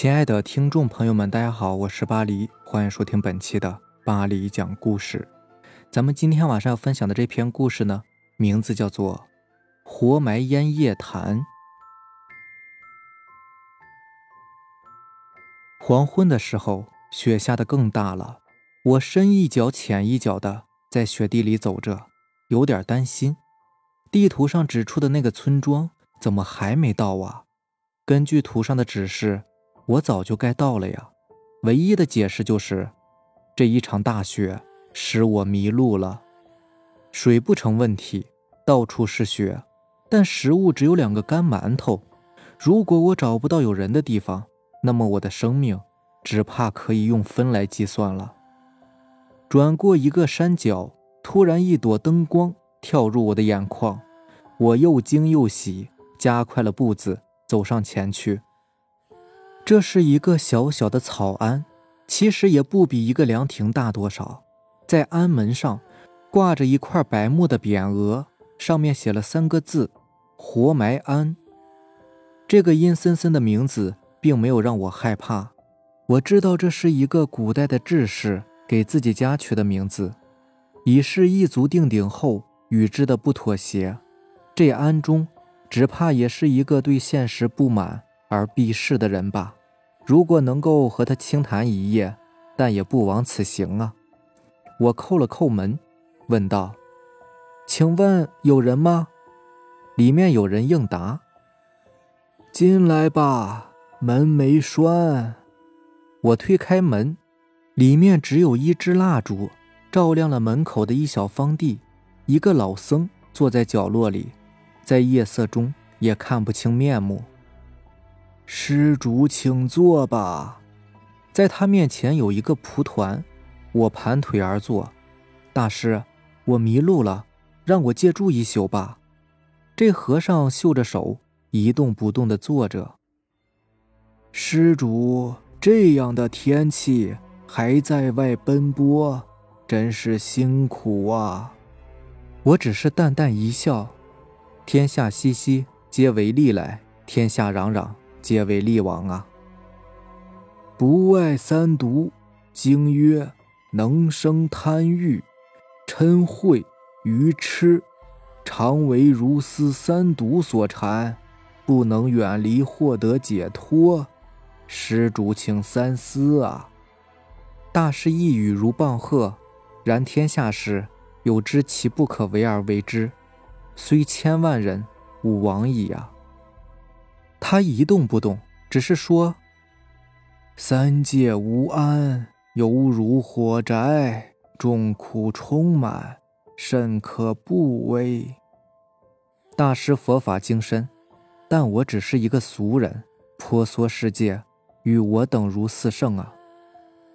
亲爱的听众朋友们，大家好，我是巴黎，欢迎收听本期的巴黎讲故事。咱们今天晚上要分享的这篇故事呢，名字叫做《活埋烟叶潭》。黄昏的时候，雪下的更大了，我深一脚浅一脚的在雪地里走着，有点担心。地图上指出的那个村庄怎么还没到啊？根据图上的指示。我早就该到了呀，唯一的解释就是，这一场大雪使我迷路了。水不成问题，到处是雪，但食物只有两个干馒头。如果我找不到有人的地方，那么我的生命只怕可以用分来计算了。转过一个山脚，突然一朵灯光跳入我的眼眶，我又惊又喜，加快了步子走上前去。这是一个小小的草庵，其实也不比一个凉亭大多少。在庵门上挂着一块白木的匾额，上面写了三个字“活埋庵”。这个阴森森的名字并没有让我害怕。我知道这是一个古代的志士给自己家取的名字，以示一足定鼎后与之的不妥协。这庵中，只怕也是一个对现实不满而避世的人吧。如果能够和他轻谈一夜，但也不枉此行啊！我叩了叩门，问道：“请问有人吗？”里面有人应答：“进来吧，门没栓。”我推开门，里面只有一支蜡烛，照亮了门口的一小方地。一个老僧坐在角落里，在夜色中也看不清面目。施主，请坐吧。在他面前有一个蒲团，我盘腿而坐。大师，我迷路了，让我借住一宿吧。这和尚绣着手，一动不动地坐着。施主，这样的天气还在外奔波，真是辛苦啊。我只是淡淡一笑。天下熙熙，皆为利来；天下攘攘。皆为利往啊！不外三毒，经曰：能生贪欲、嗔恚、愚痴，常为如斯三毒所缠，不能远离，获得解脱。施主，请三思啊！大师一语如棒喝，然天下事，有知其不可为而为之，虽千万人，吾往矣啊！他一动不动，只是说：“三界无安，犹如火宅，众苦充满，甚可怖危。”大师佛法精深，但我只是一个俗人，婆娑世界，与我等如四圣啊！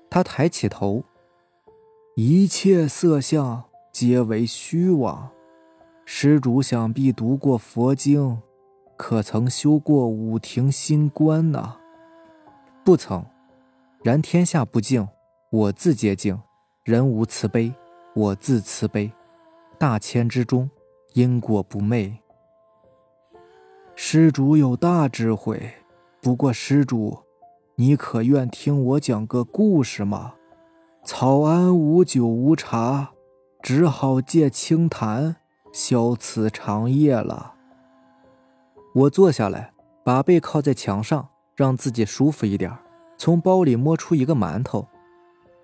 他抬起头：“一切色相皆为虚妄，施主想必读过佛经。”可曾修过五庭新观呢？不曾。然天下不敬，我自洁净；人无慈悲，我自慈悲。大千之中，因果不昧。施主有大智慧，不过施主，你可愿听我讲个故事吗？草庵无酒无茶，只好借清谈，消此长夜了。我坐下来，把背靠在墙上，让自己舒服一点。从包里摸出一个馒头，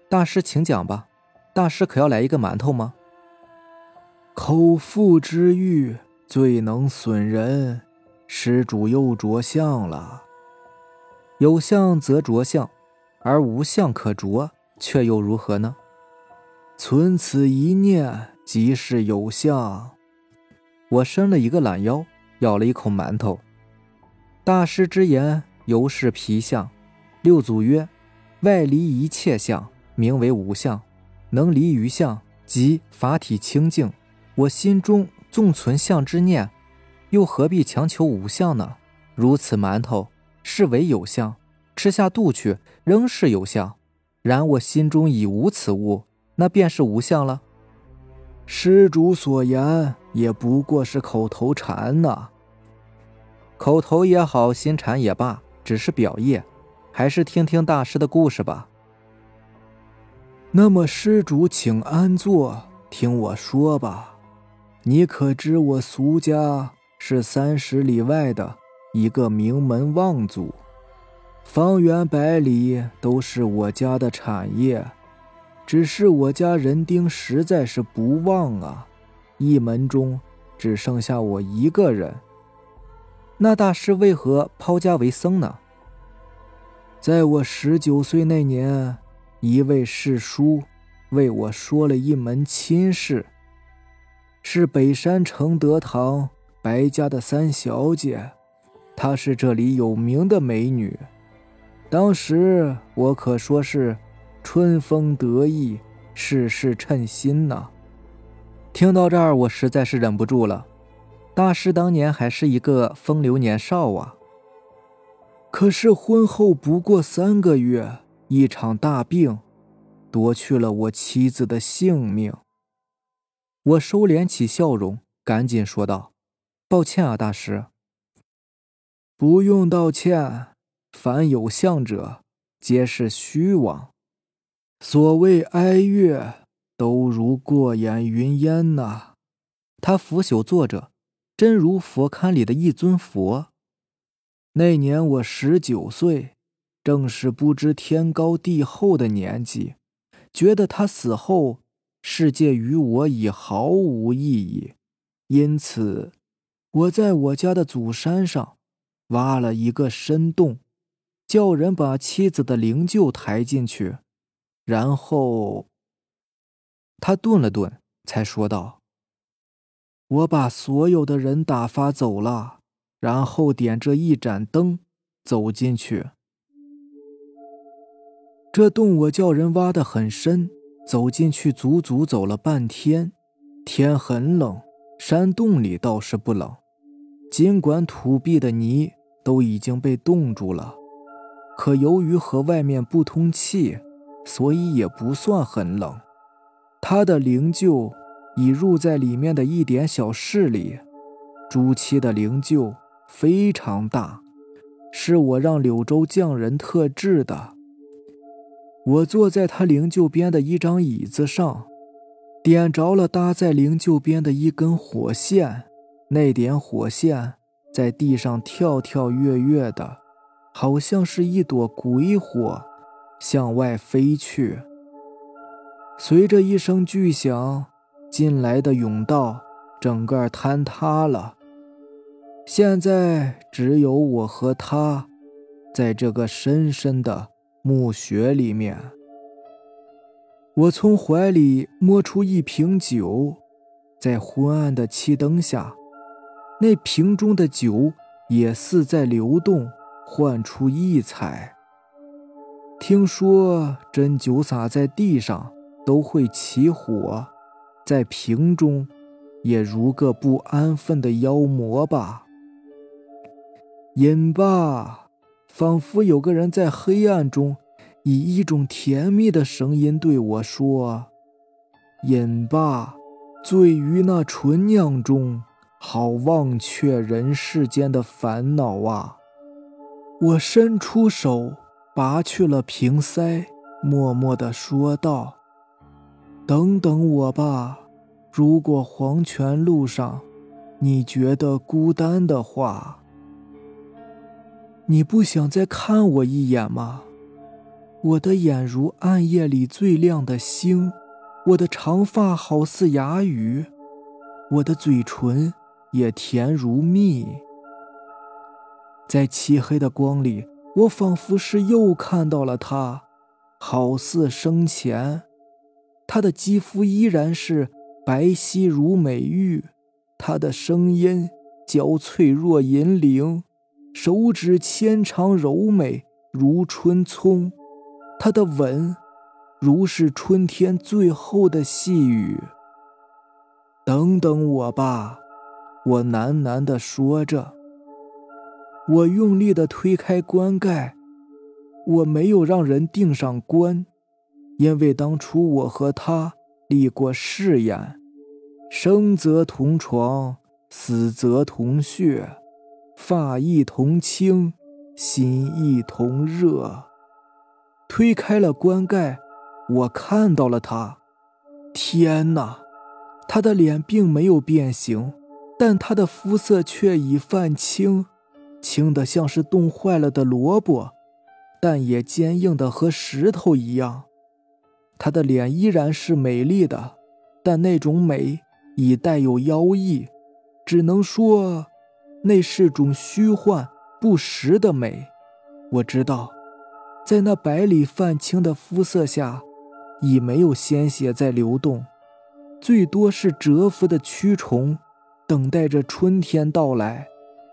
大师请讲吧。大师可要来一个馒头吗？口腹之欲最能损人，施主又着相了。有相则着相，而无相可着，却又如何呢？存此一念，即是有相。我伸了一个懒腰。咬了一口馒头，大师之言犹是皮相。六祖曰：“外离一切相，名为无相；能离于相，即法体清净。我心中纵存相之念，又何必强求无相呢？如此馒头是为有相，吃下肚去仍是有相。然我心中已无此物，那便是无相了。”施主所言也不过是口头禅呐，口头也好，心禅也罢，只是表业，还是听听大师的故事吧。那么，施主请安坐，听我说吧。你可知我苏家是三十里外的一个名门望族，方圆百里都是我家的产业。只是我家人丁实在是不旺啊，一门中只剩下我一个人。那大师为何抛家为僧呢？在我十九岁那年，一位师叔为我说了一门亲事，是北山承德堂白家的三小姐，她是这里有名的美女。当时我可说是。春风得意，事事称心呐。听到这儿，我实在是忍不住了。大师当年还是一个风流年少啊。可是婚后不过三个月，一场大病，夺去了我妻子的性命。我收敛起笑容，赶紧说道：“抱歉啊，大师。不用道歉，凡有相者，皆是虚妄。”所谓哀乐，都如过眼云烟呐。他拂袖坐着，真如佛龛里的一尊佛。那年我十九岁，正是不知天高地厚的年纪，觉得他死后，世界与我已毫无意义。因此，我在我家的祖山上挖了一个深洞，叫人把妻子的灵柩抬进去。然后，他顿了顿，才说道：“我把所有的人打发走了，然后点着一盏灯走进去。这洞我叫人挖得很深，走进去足足走了半天。天很冷，山洞里倒是不冷，尽管土壁的泥都已经被冻住了，可由于和外面不通气。”所以也不算很冷。他的灵柩已入在里面的一点小室里。朱漆的灵柩非常大，是我让柳州匠人特制的。我坐在他灵柩边的一张椅子上，点着了搭在灵柩边的一根火线。那点火线在地上跳跳跃跃的，好像是一朵鬼火。向外飞去，随着一声巨响，进来的甬道整个坍塌了。现在只有我和他，在这个深深的墓穴里面。我从怀里摸出一瓶酒，在昏暗的漆灯下，那瓶中的酒也似在流动，幻出异彩。听说针灸洒在地上都会起火，在瓶中也如个不安分的妖魔吧。饮吧，仿佛有个人在黑暗中以一种甜蜜的声音对我说：“饮吧，醉于那醇酿中，好忘却人世间的烦恼啊。”我伸出手。拔去了瓶塞，默默地说道：“等等我吧，如果黄泉路上你觉得孤单的话，你不想再看我一眼吗？我的眼如暗夜里最亮的星，我的长发好似哑语，我的嘴唇也甜如蜜，在漆黑的光里。”我仿佛是又看到了他，好似生前。他的肌肤依然是白皙如美玉，他的声音娇脆若银铃，手指纤长柔美如春葱，他的吻如是春天最后的细雨。等等我吧，我喃喃地说着。我用力地推开棺盖，我没有让人钉上棺，因为当初我和他立过誓言：生则同床，死则同穴，发亦同青，心亦同热。推开了棺盖，我看到了他。天哪！他的脸并没有变形，但他的肤色却已泛青，青的像是冻坏了的萝卜，但也坚硬的和石头一样。她的脸依然是美丽的，但那种美已带有妖异，只能说那是种虚幻不实的美。我知道，在那白里泛青的肤色下，已没有鲜血在流动。最多是蛰伏的蛆虫，等待着春天到来，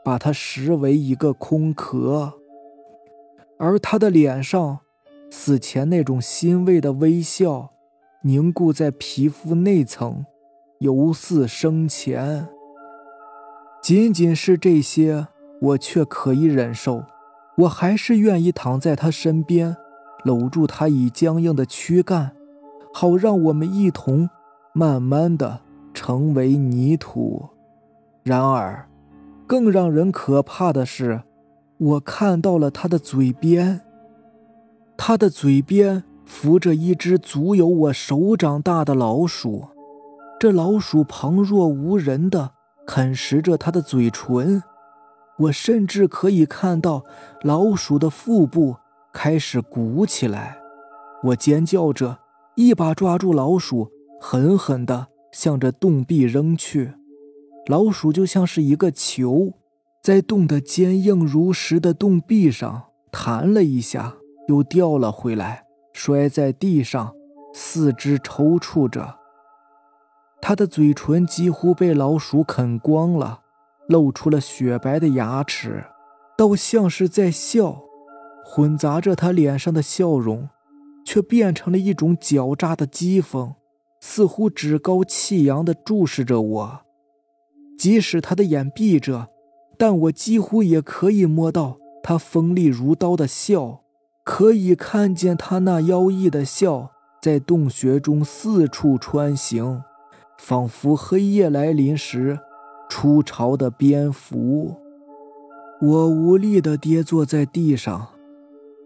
把它视为一个空壳。而他的脸上，死前那种欣慰的微笑，凝固在皮肤内层，犹似生前。仅仅是这些，我却可以忍受。我还是愿意躺在他身边，搂住他已僵硬的躯干，好让我们一同。慢慢的成为泥土。然而，更让人可怕的是，我看到了他的嘴边。他的嘴边浮着一只足有我手掌大的老鼠，这老鼠旁若无人的啃食着他的嘴唇。我甚至可以看到老鼠的腹部开始鼓起来。我尖叫着，一把抓住老鼠。狠狠地向着洞壁扔去，老鼠就像是一个球，在洞的坚硬如石的洞壁上弹了一下，又掉了回来，摔在地上，四肢抽搐着。它的嘴唇几乎被老鼠啃光了，露出了雪白的牙齿，倒像是在笑，混杂着它脸上的笑容，却变成了一种狡诈的讥讽。似乎趾高气扬地注视着我，即使他的眼闭着，但我几乎也可以摸到他锋利如刀的笑，可以看见他那妖异的笑在洞穴中四处穿行，仿佛黑夜来临时出巢的蝙蝠。我无力地跌坐在地上。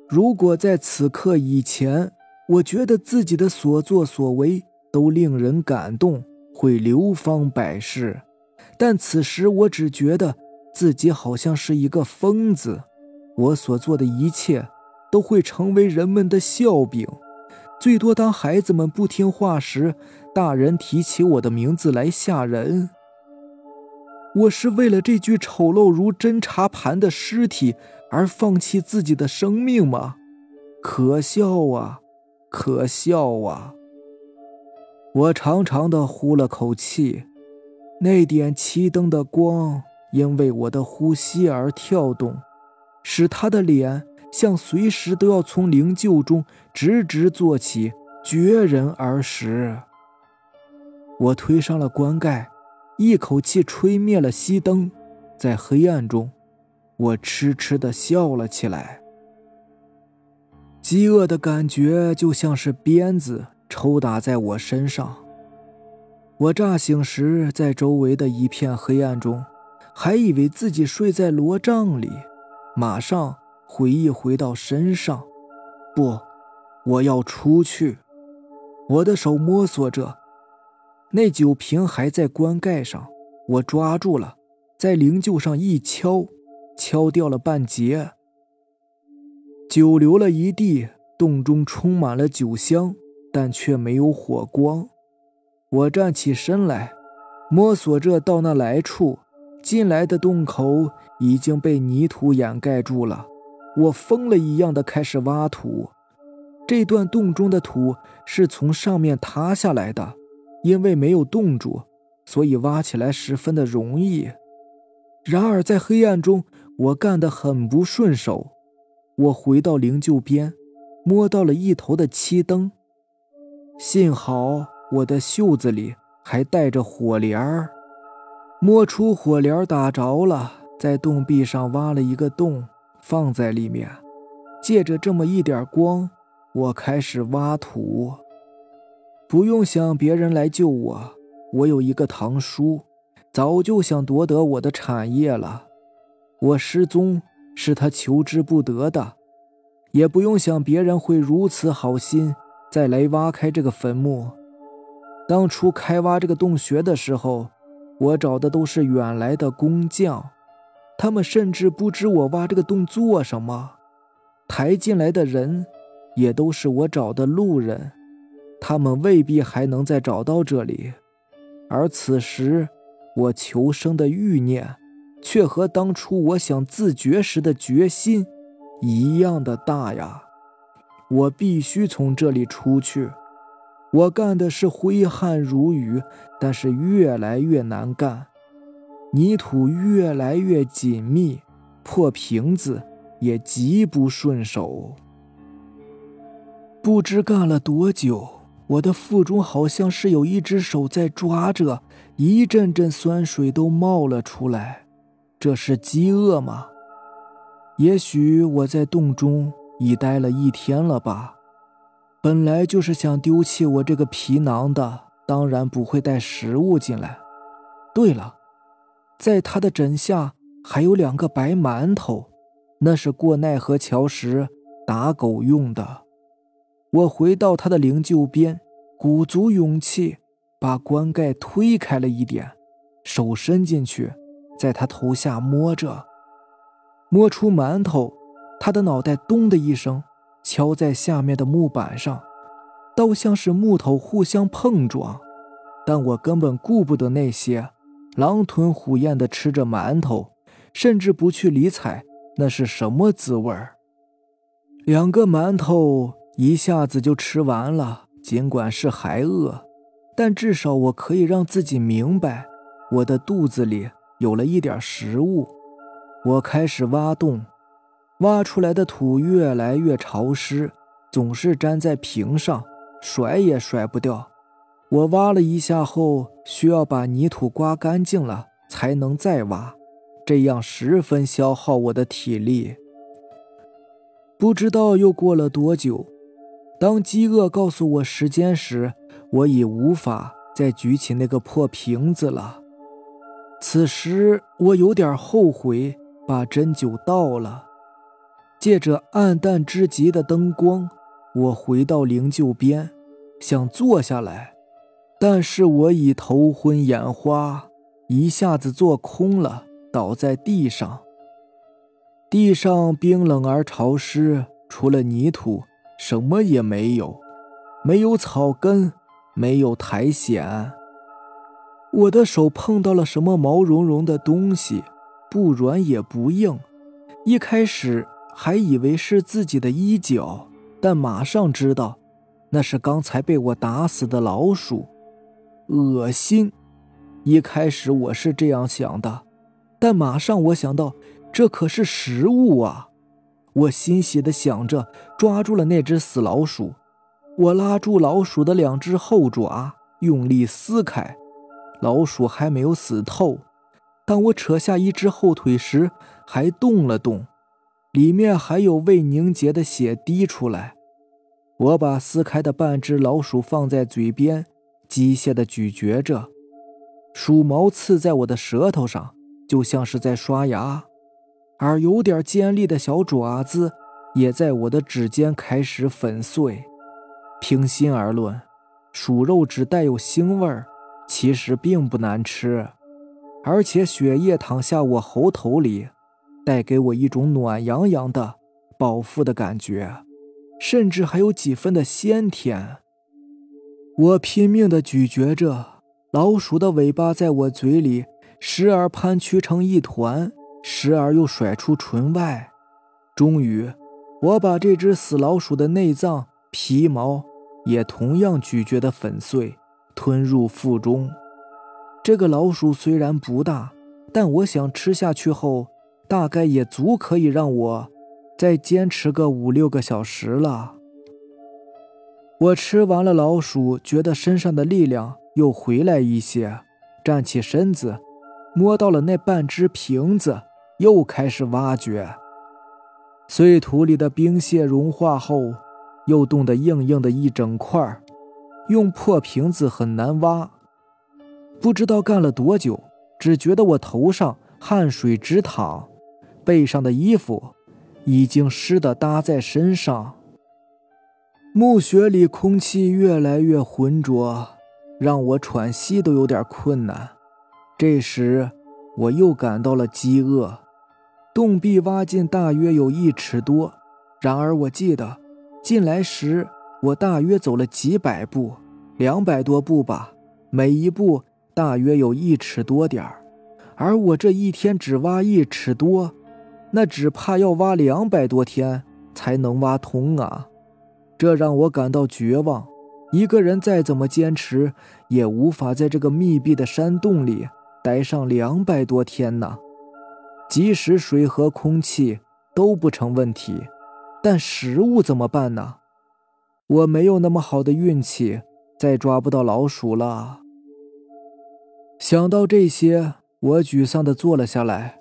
如果在此刻以前，我觉得自己的所作所为。都令人感动，会流芳百世，但此时我只觉得自己好像是一个疯子。我所做的一切都会成为人们的笑柄，最多当孩子们不听话时，大人提起我的名字来吓人。我是为了这具丑陋如侦察盘的尸体而放弃自己的生命吗？可笑啊！可笑啊！我长长的呼了口气，那点漆灯的光因为我的呼吸而跳动，使他的脸像随时都要从灵柩中直直坐起，绝人而食。我推上了棺盖，一口气吹灭了熄灯，在黑暗中，我痴痴的笑了起来。饥饿的感觉就像是鞭子。抽打在我身上。我乍醒时，在周围的一片黑暗中，还以为自己睡在罗帐里。马上回忆回到身上，不，我要出去。我的手摸索着，那酒瓶还在棺盖上，我抓住了，在灵柩上一敲，敲掉了半截，酒流了一地，洞中充满了酒香。但却没有火光。我站起身来，摸索着到那来处。进来的洞口已经被泥土掩盖住了。我疯了一样的开始挖土。这段洞中的土是从上面塌下来的，因为没有冻住，所以挖起来十分的容易。然而在黑暗中，我干得很不顺手。我回到灵柩边，摸到了一头的漆灯。幸好我的袖子里还带着火镰儿，摸出火镰打着了，在洞壁上挖了一个洞，放在里面，借着这么一点光，我开始挖土。不用想别人来救我，我有一个堂叔，早就想夺得我的产业了。我失踪是他求之不得的，也不用想别人会如此好心再来挖开这个坟墓。当初开挖这个洞穴的时候，我找的都是远来的工匠，他们甚至不知我挖这个洞做什么。抬进来的人，也都是我找的路人，他们未必还能再找到这里。而此时，我求生的欲念，却和当初我想自绝时的决心一样的大呀！我必须从这里出去。我干的是挥汗如雨，但是越来越难干，泥土越来越紧密，破瓶子也极不顺手。不知干了多久，我的腹中好像是有一只手在抓着，一阵阵酸水都冒了出来。这是饥饿吗？也许我在洞中已待了一天了吧。本来就是想丢弃我这个皮囊的，当然不会带食物进来。对了，在他的枕下还有两个白馒头，那是过奈何桥时打狗用的。我回到他的灵柩边，鼓足勇气把棺盖推开了一点，手伸进去，在他头下摸着，摸出馒头，他的脑袋咚的一声。敲在下面的木板上，倒像是木头互相碰撞，但我根本顾不得那些，狼吞虎咽地吃着馒头，甚至不去理睬那是什么滋味儿。两个馒头一下子就吃完了，尽管是还饿，但至少我可以让自己明白，我的肚子里有了一点食物。我开始挖洞。挖出来的土越来越潮湿，总是粘在瓶上，甩也甩不掉。我挖了一下后，需要把泥土刮干净了才能再挖，这样十分消耗我的体力。不知道又过了多久，当饥饿告诉我时间时，我已无法再举起那个破瓶子了。此时我有点后悔把针灸倒了。借着暗淡之极的灯光，我回到灵柩边，想坐下来，但是我已头昏眼花，一下子坐空了，倒在地上。地上冰冷而潮湿，除了泥土，什么也没有，没有草根，没有苔藓。我的手碰到了什么毛茸茸的东西，不软也不硬，一开始。还以为是自己的衣角，但马上知道，那是刚才被我打死的老鼠，恶心。一开始我是这样想的，但马上我想到，这可是食物啊！我欣喜地想着，抓住了那只死老鼠。我拉住老鼠的两只后爪，用力撕开，老鼠还没有死透。当我扯下一只后腿时，还动了动。里面还有未凝结的血滴出来，我把撕开的半只老鼠放在嘴边，机械地咀嚼着，鼠毛刺在我的舌头上，就像是在刷牙，而有点尖利的小爪子也在我的指尖开始粉碎。平心而论，鼠肉只带有腥味儿，其实并不难吃，而且血液淌下我喉头里。带给我一种暖洋洋的饱腹的感觉，甚至还有几分的鲜甜。我拼命地咀嚼着老鼠的尾巴，在我嘴里时而盘曲成一团，时而又甩出唇外。终于，我把这只死老鼠的内脏、皮毛也同样咀嚼得粉碎，吞入腹中。这个老鼠虽然不大，但我想吃下去后。大概也足可以让我再坚持个五六个小时了。我吃完了老鼠，觉得身上的力量又回来一些，站起身子，摸到了那半只瓶子，又开始挖掘。碎土里的冰屑融化后，又冻得硬硬的一整块用破瓶子很难挖。不知道干了多久，只觉得我头上汗水直淌。背上的衣服已经湿的搭在身上。墓穴里空气越来越浑浊，让我喘息都有点困难。这时，我又感到了饥饿。洞壁挖进大约有一尺多，然而我记得进来时我大约走了几百步，两百多步吧，每一步大约有一尺多点儿。而我这一天只挖一尺多，那只怕要挖两百多天才能挖通啊！这让我感到绝望。一个人再怎么坚持，也无法在这个密闭的山洞里待上两百多天呢。即使水和空气都不成问题，但食物怎么办呢？我没有那么好的运气，再抓不到老鼠了。想到这些，我沮丧地坐了下来。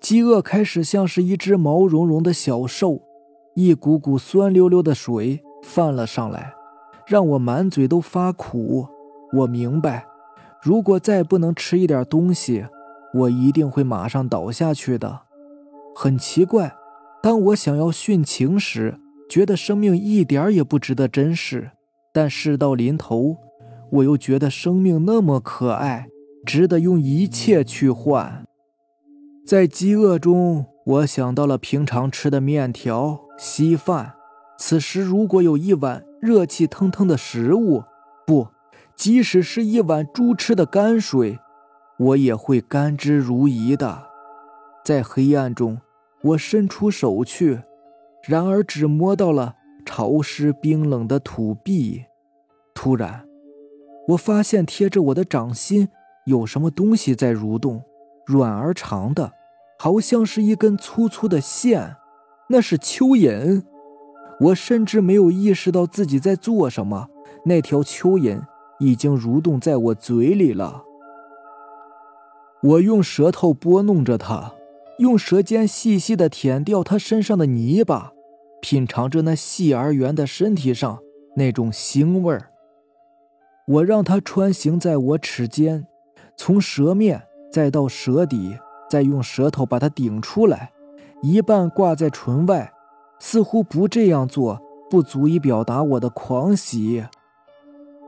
饥饿开始像是一只毛茸茸的小兽，一股股酸溜溜的水。泛了上来，让我满嘴都发苦。我明白，如果再不能吃一点东西，我一定会马上倒下去的。很奇怪，当我想要殉情时，觉得生命一点也不值得珍视；但事到临头，我又觉得生命那么可爱，值得用一切去换。在饥饿中，我想到了平常吃的面条、稀饭。此时，如果有一碗热气腾腾的食物，不，即使是一碗猪吃的泔水，我也会甘之如饴的。在黑暗中，我伸出手去，然而只摸到了潮湿冰冷的土壁。突然，我发现贴着我的掌心有什么东西在蠕动，软而长的，好像是一根粗粗的线。那是蚯蚓。我甚至没有意识到自己在做什么，那条蚯蚓已经蠕动在我嘴里了。我用舌头拨弄着它，用舌尖细细的舔掉它身上的泥巴，品尝着那细而圆的身体上那种腥味儿。我让它穿行在我齿间，从舌面再到舌底，再用舌头把它顶出来，一半挂在唇外。似乎不这样做不足以表达我的狂喜。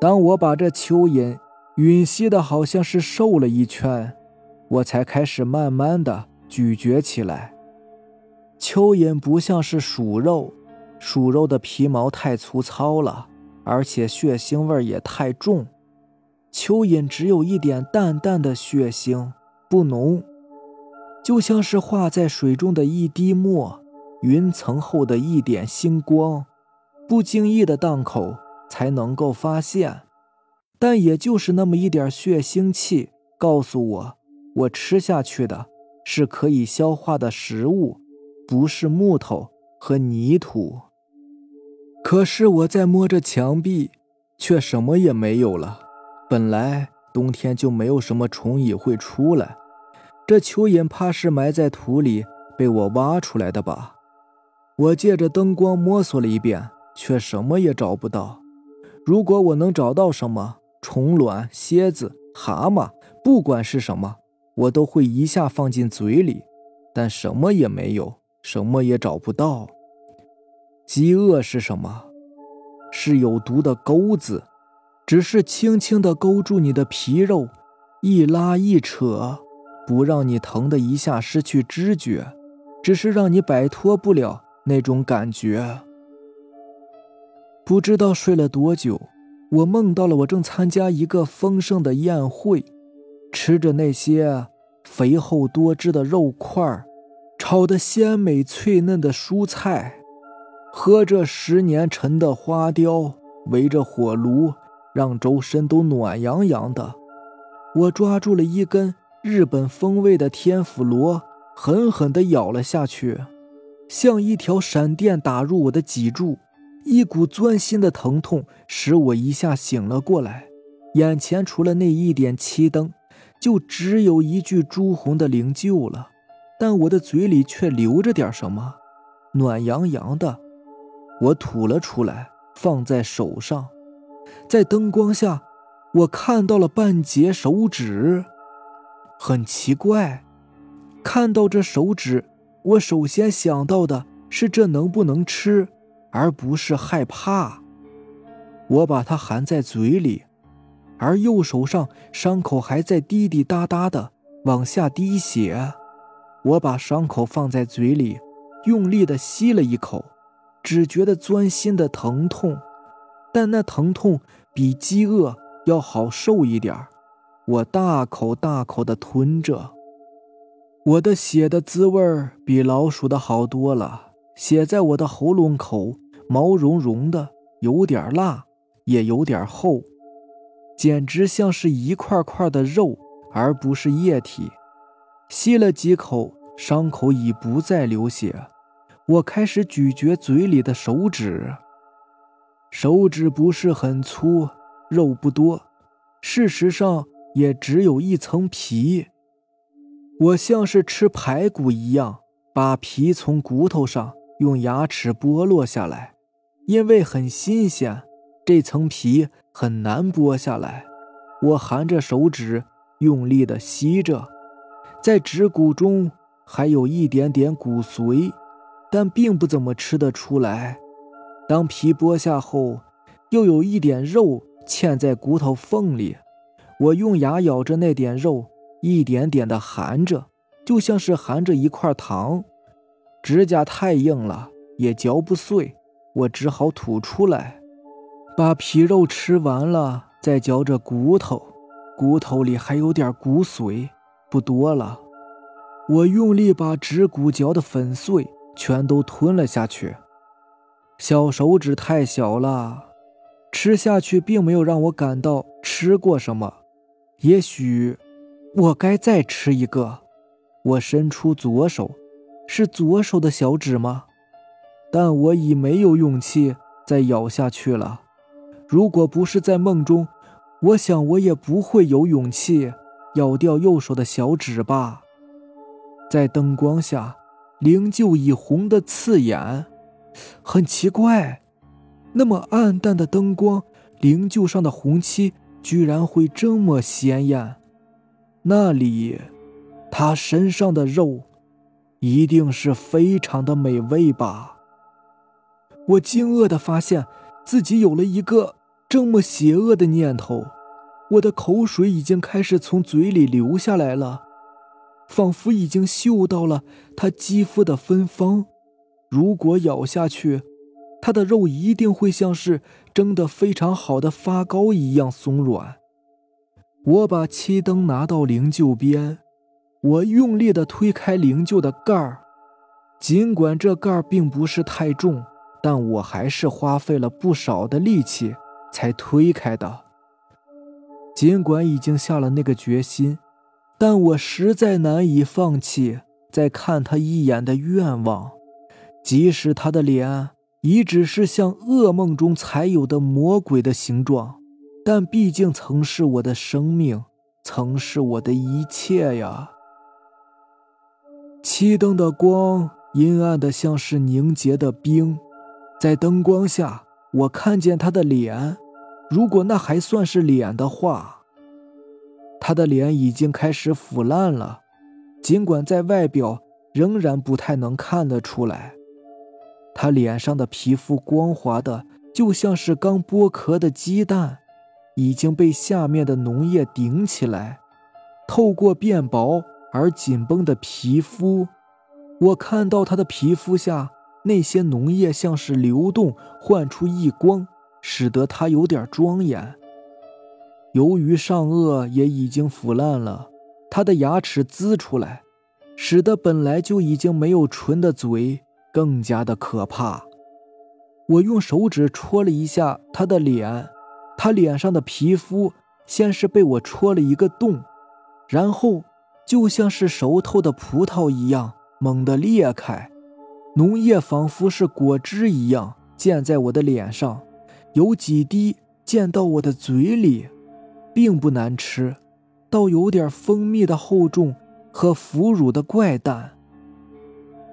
当我把这蚯蚓吮吸的好像是瘦了一圈，我才开始慢慢的咀嚼起来。蚯蚓不像是鼠肉，鼠肉的皮毛太粗糙了，而且血腥味也太重。蚯蚓只有一点淡淡的血腥，不浓，就像是化在水中的一滴墨。云层后的一点星光，不经意的档口才能够发现，但也就是那么一点血腥气，告诉我，我吃下去的是可以消化的食物，不是木头和泥土。可是我在摸着墙壁，却什么也没有了。本来冬天就没有什么虫蚁会出来，这蚯蚓怕是埋在土里被我挖出来的吧。我借着灯光摸索了一遍，却什么也找不到。如果我能找到什么虫卵、蝎子、蛤蟆，不管是什么，我都会一下放进嘴里。但什么也没有，什么也找不到。饥饿是什么？是有毒的钩子，只是轻轻地勾住你的皮肉，一拉一扯，不让你疼的一下失去知觉，只是让你摆脱不了。那种感觉，不知道睡了多久，我梦到了我正参加一个丰盛的宴会，吃着那些肥厚多汁的肉块炒的鲜美脆嫩的蔬菜，喝着十年陈的花雕，围着火炉，让周身都暖洋洋的。我抓住了一根日本风味的天妇罗，狠狠地咬了下去。像一条闪电打入我的脊柱，一股钻心的疼痛使我一下醒了过来。眼前除了那一点漆灯，就只有一具朱红的灵柩了。但我的嘴里却留着点什么，暖洋洋的。我吐了出来，放在手上。在灯光下，我看到了半截手指。很奇怪，看到这手指。我首先想到的是这能不能吃，而不是害怕。我把它含在嘴里，而右手上伤口还在滴滴答答的往下滴血。我把伤口放在嘴里，用力的吸了一口，只觉得钻心的疼痛，但那疼痛比饥饿要好受一点我大口大口的吞着，我的血的滋味比老鼠的好多了。血在我的喉咙口，毛茸茸的，有点辣，也有点厚，简直像是一块块的肉，而不是液体。吸了几口，伤口已不再流血。我开始咀嚼嘴里的手指，手指不是很粗，肉不多，事实上。也只有一层皮，我像是吃排骨一样，把皮从骨头上用牙齿剥落下来，因为很新鲜，这层皮很难剥下来。我含着手指用力地吸着，在指骨中还有一点点骨髓，但并不怎么吃得出来。当皮剥下后，又有一点肉嵌在骨头缝里。我用牙咬着那点肉，一点点的含着，就像是含着一块糖。指甲太硬了，也嚼不碎，我只好吐出来。把皮肉吃完了，再嚼着骨头，骨头里还有点骨髓，不多了。我用力把指骨嚼得粉碎，全都吞了下去。小手指太小了，吃下去并没有让我感到吃过什么。也许我该再吃一个。我伸出左手，是左手的小指吗？但我已没有勇气再咬下去了。如果不是在梦中，我想我也不会有勇气咬掉右手的小指吧。在灯光下，灵柩已红得刺眼，很奇怪，那么暗淡的灯光，灵柩上的红漆。居然会这么鲜艳，那里，他身上的肉，一定是非常的美味吧？我惊愕的发现自己有了一个这么邪恶的念头，我的口水已经开始从嘴里流下来了，仿佛已经嗅到了他肌肤的芬芳。如果咬下去，它的肉一定会像是蒸得非常好的发糕一样松软。我把漆灯拿到灵柩边，我用力地推开灵柩的盖儿。尽管这盖儿并不是太重，但我还是花费了不少的力气才推开的。尽管已经下了那个决心，但我实在难以放弃再看他一眼的愿望，即使他的脸。已只是像噩梦中才有的魔鬼的形状，但毕竟曾是我的生命，曾是我的一切呀。漆灯的光阴暗的像是凝结的冰，在灯光下，我看见他的脸，如果那还算是脸的话，他的脸已经开始腐烂了，尽管在外表仍然不太能看得出来。他脸上的皮肤光滑的，就像是刚剥壳的鸡蛋，已经被下面的脓液顶起来。透过变薄而紧绷的皮肤，我看到他的皮肤下那些脓液像是流动，焕出异光，使得他有点庄严。由于上颚也已经腐烂了，他的牙齿呲出来，使得本来就已经没有唇的嘴。更加的可怕。我用手指戳了一下他的脸，他脸上的皮肤先是被我戳了一个洞，然后就像是熟透的葡萄一样猛地裂开，脓液仿佛是果汁一样溅在我的脸上，有几滴溅到我的嘴里，并不难吃，倒有点蜂蜜的厚重和腐乳的怪诞。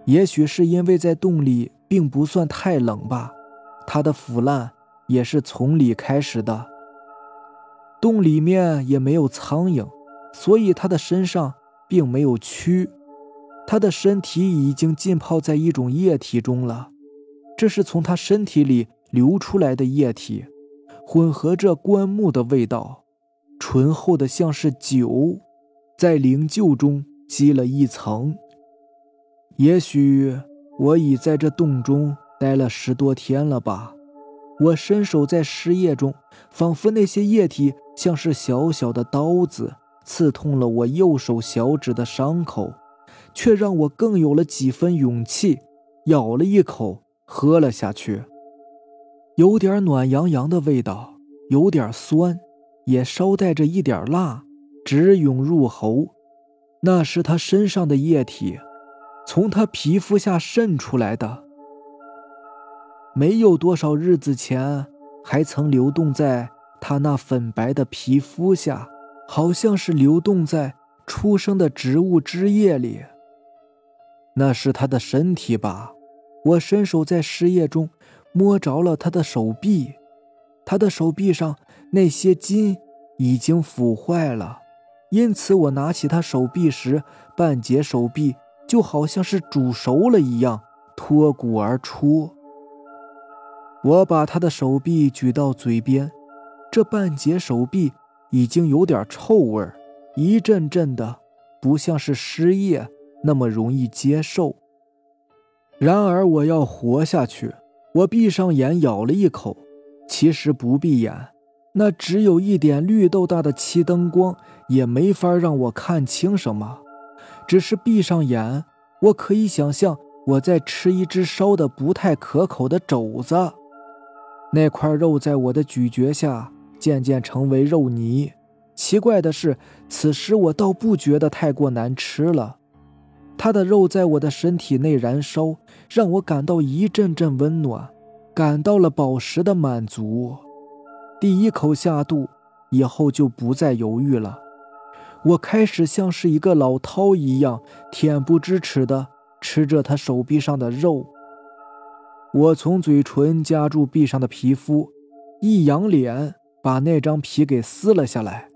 也许是因为在洞里并不算太冷吧，它的腐烂也是从里开始的。洞里面也没有苍蝇，所以它的身上并没有蛆。他的身体已经浸泡在一种液体中了，这是从他身体里流出来的液体，混合着棺木的味道，醇厚的像是酒，在灵柩中积了一层。也许我已在这洞中待了十多天了吧。我伸手在尸液中，仿佛那些液体像是小小的刀子，刺痛了我右手小指的伤口。却让我更有了几分勇气，咬了一口，喝了下去。有点暖洋洋的味道，有点酸，也稍带着一点辣，直涌入喉。那是他身上的液体，从他皮肤下渗出来的。没有多少日子前，还曾流动在他那粉白的皮肤下，好像是流动在出生的植物汁液里。那是他的身体吧？我伸手在湿液中摸着了他的手臂，他的手臂上那些筋已经腐坏了，因此我拿起他手臂时，半截手臂就好像是煮熟了一样脱骨而出。我把他的手臂举到嘴边，这半截手臂已经有点臭味一阵阵的，不像是失液。那么容易接受。然而我要活下去，我闭上眼咬了一口。其实不闭眼，那只有一点绿豆大的漆灯光也没法让我看清什么。只是闭上眼，我可以想象我在吃一只烧的不太可口的肘子。那块肉在我的咀嚼下渐渐成为肉泥。奇怪的是，此时我倒不觉得太过难吃了。他的肉在我的身体内燃烧，让我感到一阵阵温暖，感到了饱食的满足。第一口下肚以后就不再犹豫了，我开始像是一个老饕一样恬不知耻地吃着他手臂上的肉。我从嘴唇夹住臂上的皮肤，一仰脸把那张皮给撕了下来。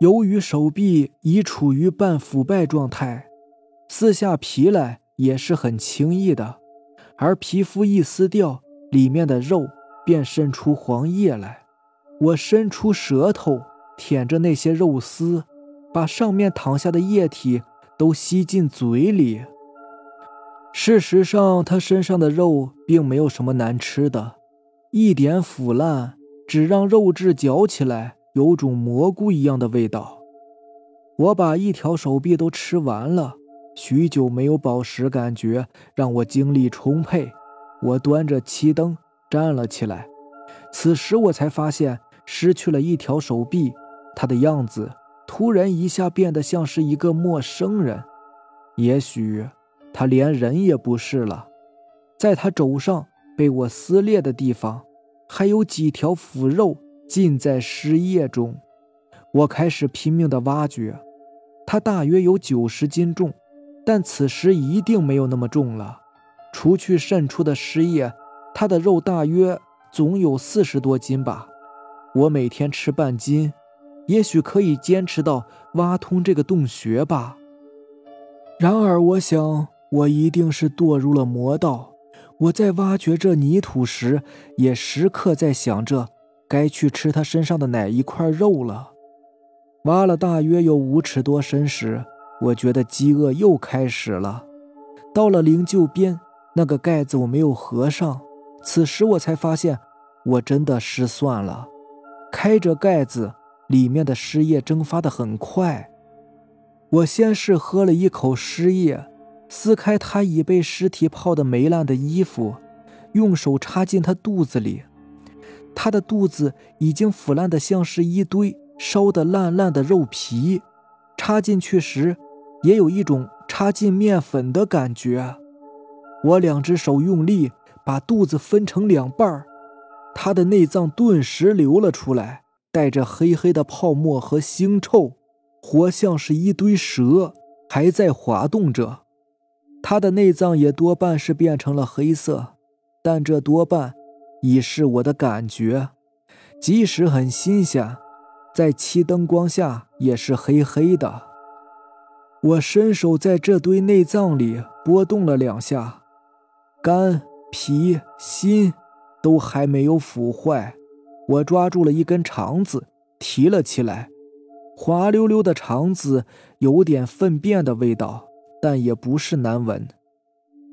由于手臂已处于半腐败状态。撕下皮来也是很轻易的，而皮肤一撕掉，里面的肉便渗出黄液来。我伸出舌头舔着那些肉丝，把上面淌下的液体都吸进嘴里。事实上，他身上的肉并没有什么难吃的，一点腐烂，只让肉质嚼起来有种蘑菇一样的味道。我把一条手臂都吃完了。许久没有饱食感觉，让我精力充沛。我端着漆灯站了起来。此时我才发现失去了一条手臂，他的样子突然一下变得像是一个陌生人。也许他连人也不是了。在他肘上被我撕裂的地方，还有几条腐肉浸在尸液中。我开始拼命地挖掘，他大约有九十斤重。但此时一定没有那么重了，除去渗出的尸液，他的肉大约总有四十多斤吧。我每天吃半斤，也许可以坚持到挖通这个洞穴吧。然而，我想我一定是堕入了魔道。我在挖掘这泥土时，也时刻在想着该去吃他身上的哪一块肉了。挖了大约有五尺多深时。我觉得饥饿又开始了。到了灵柩边，那个盖子我没有合上。此时我才发现，我真的失算了。开着盖子，里面的尸液蒸发的很快。我先是喝了一口尸液，撕开他已被尸体泡得霉烂的衣服，用手插进他肚子里。他的肚子已经腐烂的像是一堆烧得烂烂的肉皮。插进去时。也有一种插进面粉的感觉。我两只手用力把肚子分成两半他的内脏顿时流了出来，带着黑黑的泡沫和腥臭，活像是一堆蛇还在滑动着。他的内脏也多半是变成了黑色，但这多半已是我的感觉，即使很新鲜，在漆灯光下也是黑黑的。我伸手在这堆内脏里拨动了两下，肝、脾、心都还没有腐坏。我抓住了一根肠子，提了起来，滑溜溜的肠子，有点粪便的味道，但也不是难闻。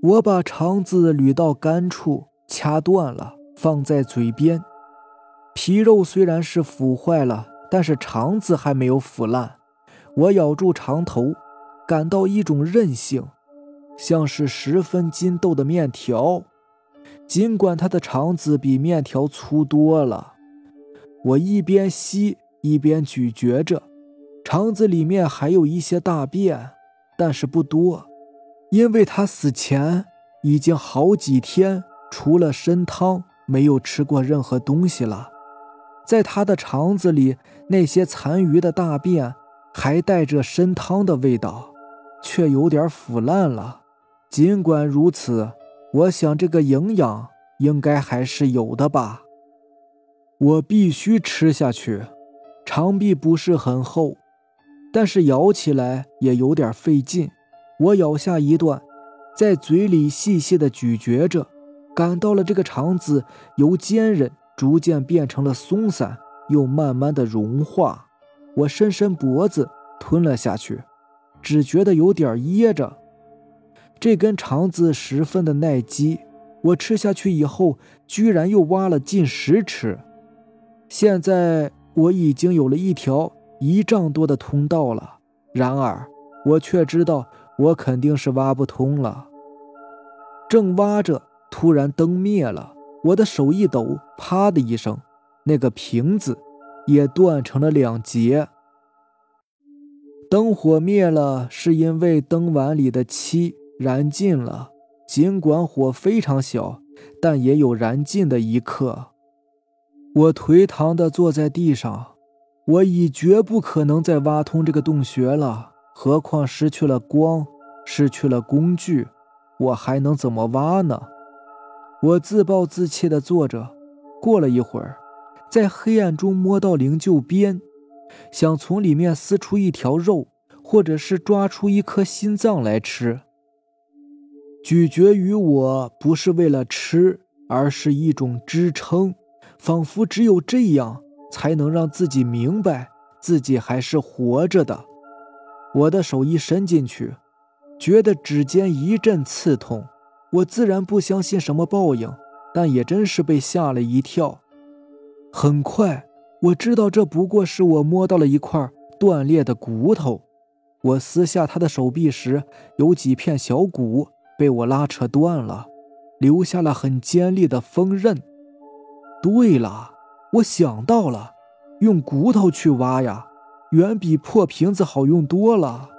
我把肠子捋到干处，掐断了，放在嘴边。皮肉虽然是腐坏了，但是肠子还没有腐烂。我咬住肠头。感到一种韧性，像是十分筋斗的面条，尽管它的肠子比面条粗多了。我一边吸一边咀嚼着，肠子里面还有一些大便，但是不多，因为他死前已经好几天除了参汤没有吃过任何东西了。在他的肠子里，那些残余的大便还带着参汤的味道。却有点腐烂了。尽管如此，我想这个营养应该还是有的吧。我必须吃下去。肠壁不是很厚，但是咬起来也有点费劲。我咬下一段，在嘴里细细的咀嚼着，感到了这个肠子由坚韧逐渐变成了松散，又慢慢的融化。我伸伸脖子，吞了下去。只觉得有点噎着，这根肠子十分的耐饥，我吃下去以后，居然又挖了近十尺。现在我已经有了一条一丈多的通道了，然而我却知道我肯定是挖不通了。正挖着，突然灯灭了，我的手一抖，啪的一声，那个瓶子也断成了两截。灯火灭了，是因为灯碗里的漆燃尽了。尽管火非常小，但也有燃尽的一刻。我颓唐地坐在地上，我已绝不可能再挖通这个洞穴了。何况失去了光，失去了工具，我还能怎么挖呢？我自暴自弃地坐着。过了一会儿，在黑暗中摸到灵柩边。想从里面撕出一条肉，或者是抓出一颗心脏来吃。咀嚼于我不是为了吃，而是一种支撑，仿佛只有这样才能让自己明白自己还是活着的。我的手一伸进去，觉得指尖一阵刺痛。我自然不相信什么报应，但也真是被吓了一跳。很快。我知道这不过是我摸到了一块断裂的骨头。我撕下他的手臂时，有几片小骨被我拉扯断了，留下了很尖利的锋刃。对了，我想到了，用骨头去挖呀，远比破瓶子好用多了。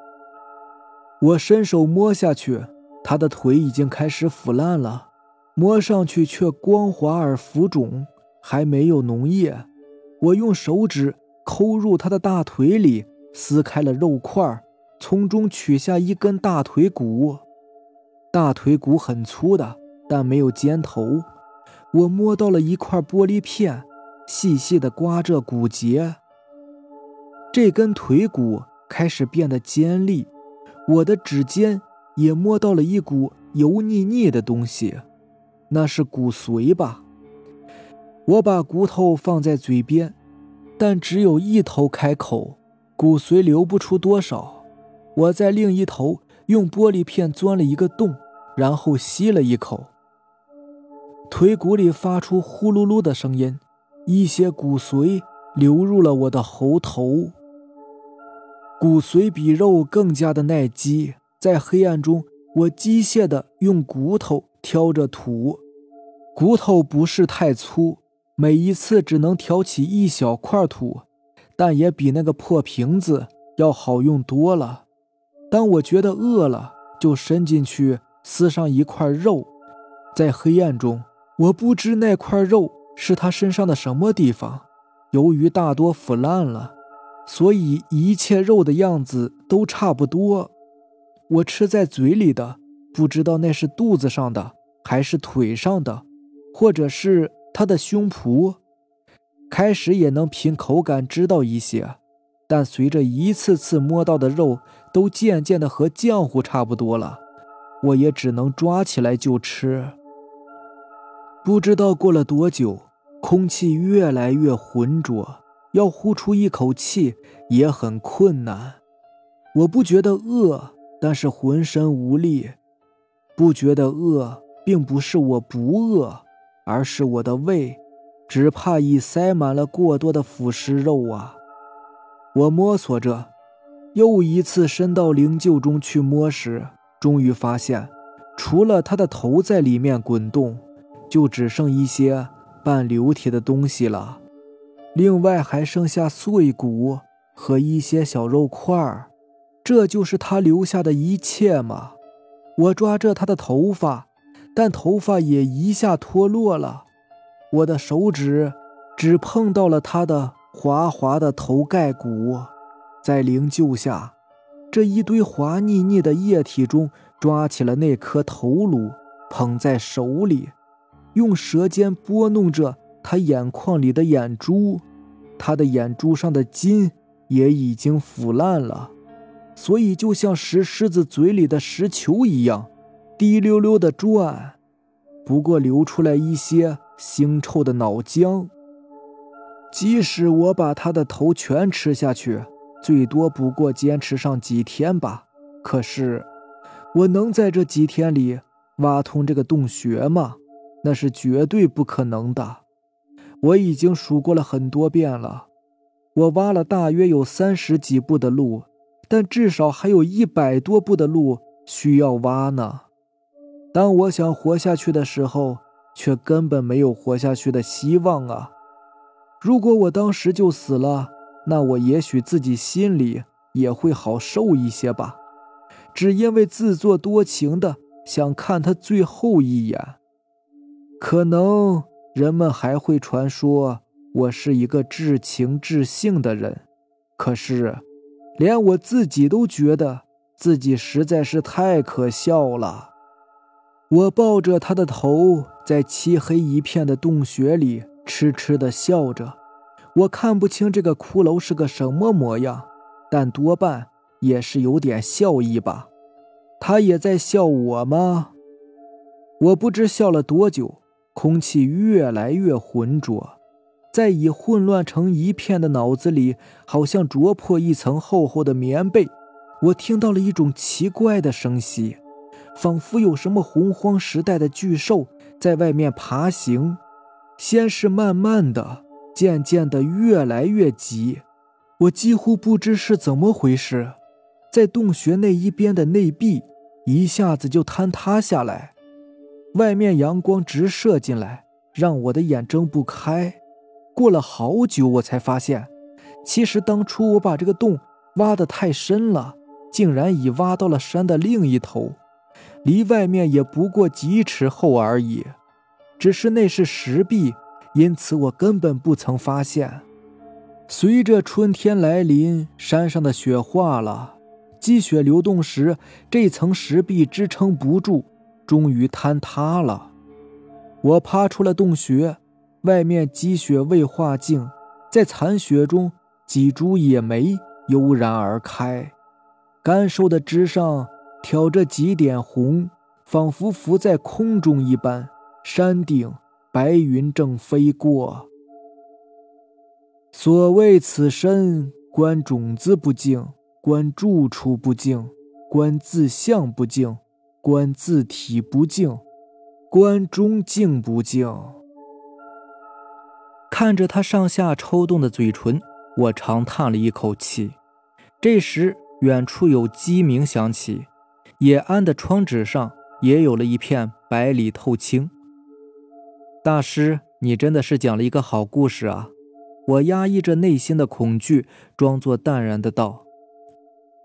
我伸手摸下去，他的腿已经开始腐烂了，摸上去却光滑而浮肿，还没有脓液。我用手指抠入他的大腿里，撕开了肉块，从中取下一根大腿骨。大腿骨很粗的，但没有尖头。我摸到了一块玻璃片，细细的刮着骨节。这根腿骨开始变得尖利，我的指尖也摸到了一股油腻腻的东西，那是骨髓吧？我把骨头放在嘴边，但只有一头开口，骨髓流不出多少。我在另一头用玻璃片钻了一个洞，然后吸了一口。腿骨里发出呼噜噜的声音，一些骨髓流入了我的喉头。骨髓比肉更加的耐饥，在黑暗中，我机械地用骨头挑着土，骨头不是太粗。每一次只能挑起一小块土，但也比那个破瓶子要好用多了。当我觉得饿了，就伸进去撕上一块肉。在黑暗中，我不知那块肉是他身上的什么地方。由于大多腐烂了，所以一切肉的样子都差不多。我吃在嘴里的，不知道那是肚子上的，还是腿上的，或者是……他的胸脯开始也能凭口感知道一些，但随着一次次摸到的肉都渐渐的和浆糊差不多了，我也只能抓起来就吃。不知道过了多久，空气越来越浑浊，要呼出一口气也很困难。我不觉得饿，但是浑身无力。不觉得饿，并不是我不饿，而是我的胃只怕已塞满了过多的腐蚀肉啊！我摸索着，又一次伸到灵柩中去摸时，终于发现，除了他的头在里面滚动，就只剩一些半流体的东西了。另外还剩下碎骨和一些小肉块儿。这就是他留下的一切吗？我抓着他的头发，但头发也一下脱落了。我的手指只碰到了他的滑滑的头盖骨，在灵柩下这一堆滑腻腻的液体中，抓起了那颗头颅，捧在手里，用舌尖拨弄着他眼眶里的眼珠。他的眼珠上的筋也已经腐烂了。所以，就像石狮子嘴里的石球一样，滴溜溜的转，不过流出来一些腥臭的脑浆。即使我把他的头全吃下去，最多不过坚持上几天吧。可是，我能在这几天里挖通这个洞穴吗？那是绝对不可能的。我已经数过了很多遍了，我挖了大约有三十几步的路。但至少还有一百多步的路需要挖呢。当我想活下去的时候，却根本没有活下去的希望啊！如果我当时就死了，那我也许自己心里也会好受一些吧。只因为自作多情的想看他最后一眼，可能人们还会传说我是一个至情至性的人。可是。连我自己都觉得自己实在是太可笑了。我抱着他的头，在漆黑一片的洞穴里痴痴地笑着。我看不清这个骷髅是个什么模样，但多半也是有点笑意吧。他也在笑我吗？我不知笑了多久，空气越来越浑浊。在已混乱成一片的脑子里，好像啄破一层厚厚的棉被。我听到了一种奇怪的声息，仿佛有什么洪荒时代的巨兽在外面爬行。先是慢慢的，渐渐的越来越急。我几乎不知是怎么回事，在洞穴那一边的内壁一下子就坍塌下来，外面阳光直射进来，让我的眼睁不开。过了好久，我才发现，其实当初我把这个洞挖得太深了，竟然已挖到了山的另一头，离外面也不过几尺厚而已。只是那是石壁，因此我根本不曾发现。随着春天来临，山上的雪化了，积雪流动时，这层石壁支撑不住，终于坍塌了。我爬出了洞穴。外面积雪未化净，在残雪中，几株野莓悠然而开，干瘦的枝上挑着几点红，仿佛浮在空中一般。山顶白云正飞过。所谓此身，观种子不净，观住处不净，观自相不净，观自体不净，观中境不净。看着他上下抽动的嘴唇，我长叹了一口气。这时，远处有鸡鸣响起，野安的窗纸上也有了一片白里透青。大师，你真的是讲了一个好故事啊！我压抑着内心的恐惧，装作淡然的道：“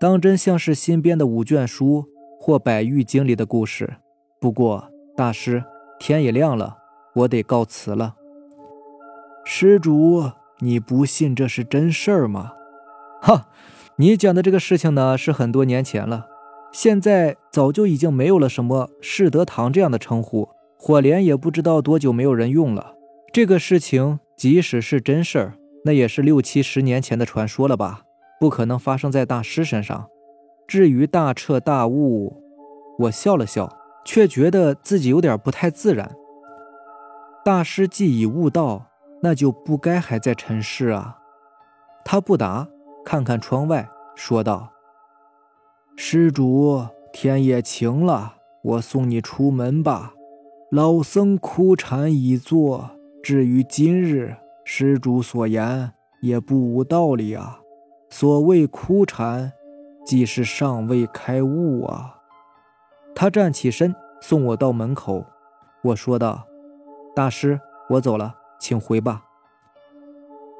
当真像是新编的五卷书或《百喻经》里的故事。”不过，大师，天也亮了，我得告辞了。施主，你不信这是真事儿吗？哈，你讲的这个事情呢，是很多年前了，现在早就已经没有了什么世德堂这样的称呼，火莲也不知道多久没有人用了。这个事情即使是真事儿，那也是六七十年前的传说了吧？不可能发生在大师身上。至于大彻大悟，我笑了笑，却觉得自己有点不太自然。大师既已悟道，那就不该还在尘世啊。他不答，看看窗外，说道：“施主，天也晴了，我送你出门吧。老僧枯禅已坐，至于今日，施主所言也不无道理啊。所谓苦禅，即是尚未开悟啊。”他站起身，送我到门口。我说道：“大师，我走了，请回吧。”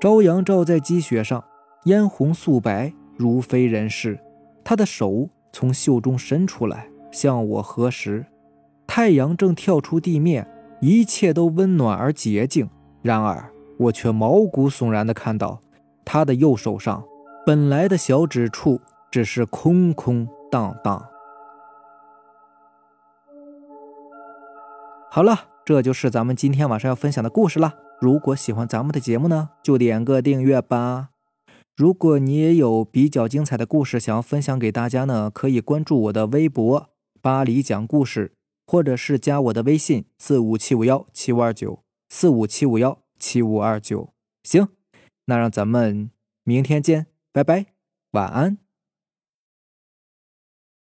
朝阳照在积雪上，嫣红素白，如非人世。他的手从袖中伸出来，向我合十。太阳正跳出地面，一切都温暖而洁净。然而，我却毛骨悚然地看到，他的右手上本来的小指处只是空空荡荡。好了，这就是咱们今天晚上要分享的故事了。如果喜欢咱们的节目呢，就点个订阅吧。如果你也有比较精彩的故事想要分享给大家呢，可以关注我的微博“巴黎讲故事”，或者是加我的微信四五七五幺七五二九四五七五幺七五二九。行，那让咱们明天见，拜拜，晚安。